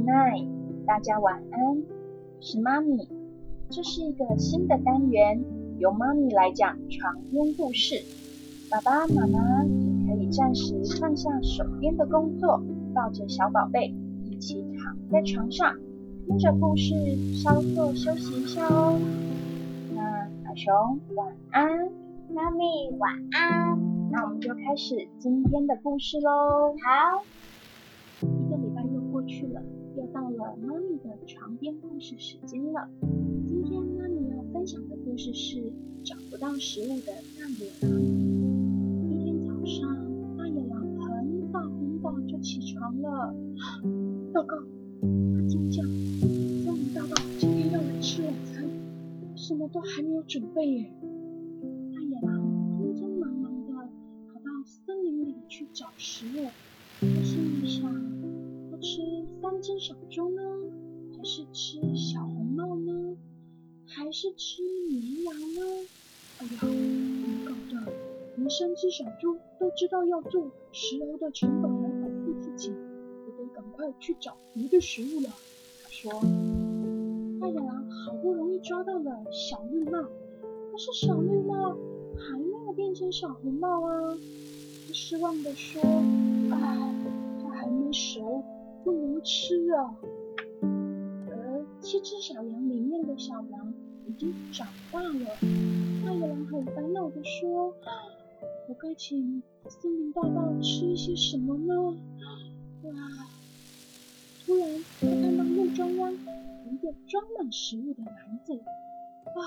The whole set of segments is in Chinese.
Good night，大家晚安。是妈咪，这是一个新的单元，由妈咪来讲床边故事。爸爸妈妈也可以暂时放下手边的工作，抱着小宝贝一起躺在床上，听着故事稍作休息一下哦。那小熊晚安，妈咪晚安。那我们就开始今天的故事喽。好。一个礼拜又过去了，又到了妈咪的床边故事时间了。今天妈咪要分享的故事是找不到食物的大野狼。一天早上，大野狼很早很早就起床了。报告，他尖叫，森林大盗今天要来吃晚餐，什么都还没有准备耶。大野狼匆匆忙忙的跑到森林里去找食物。他心里想：三只小猪呢，还是吃小红帽呢，还是吃绵羊呢？哎呀，怎么搞的？连三只小猪都知道要做石油的成本来保护自己，我得赶快去找别的食物了。他说：“大野狼好不容易抓到了小绿帽，可是小绿帽还没有变成小红帽啊。”他失望的说。唉，不能吃啊。而七只小羊里面的小羊已经长大了。大野狼很烦恼的说：“我该请森林大盗吃一些什么呢？”哇！突然，他看到路中央一个装满食物的篮子。啊，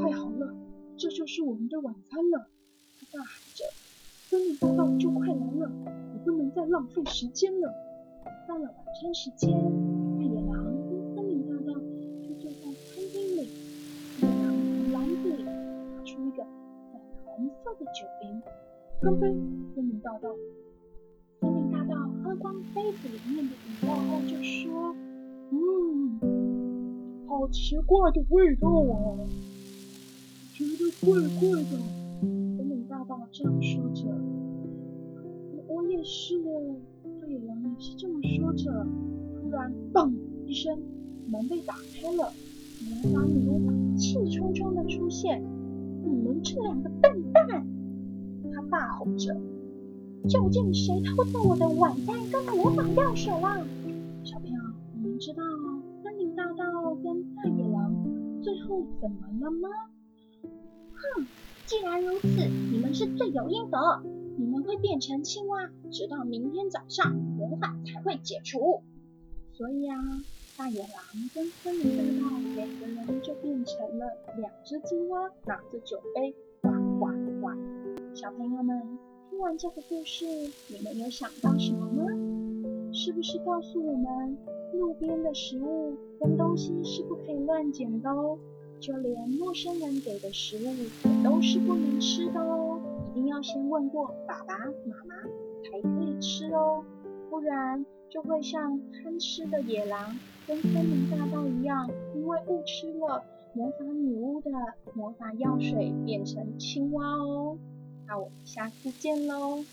太好了，这就是我们的晚餐了！他大喊着：“森林大盗就快来了！”我不能再浪费时间了。到了晚餐时间，大野狼跟森林大盗就坐在餐厅里。野狼从篮子里拿出一个粉红色的酒瓶，干杯！森林大盗。森林大盗喝光杯子里面的饮料后就说：“嗯，好奇怪的味道啊，觉得怪怪的。”森林大盗这样说着。我也是，哦是这么说着。突然，嘣一声，门被打开了，魔法女巫气冲冲的出现。你们这两个笨蛋！她大吼着。究竟谁偷走我的晚餐跟魔法药水了？小朋友，你们知道森林大盗跟大野狼最后怎么了吗？哼，既然如此，你们是罪有应得。你们会变成青蛙，直到明天早上魔法才会解除。所以啊，大野狼跟森林大盗两个人就变成了两只青蛙，拿着酒杯，呱呱呱。小朋友们，听完这个故事，你们有想到什么吗？是不是告诉我们，路边的食物跟东西是不可以乱捡的哦？就连陌生人给的食物也都是不能吃的哦。一定要先问过爸爸妈妈才可以吃哦，不然就会像贪吃的野狼跟森林大盗一样，因为误吃了魔法女巫的魔法药水，变成青蛙哦。那我们下次见喽。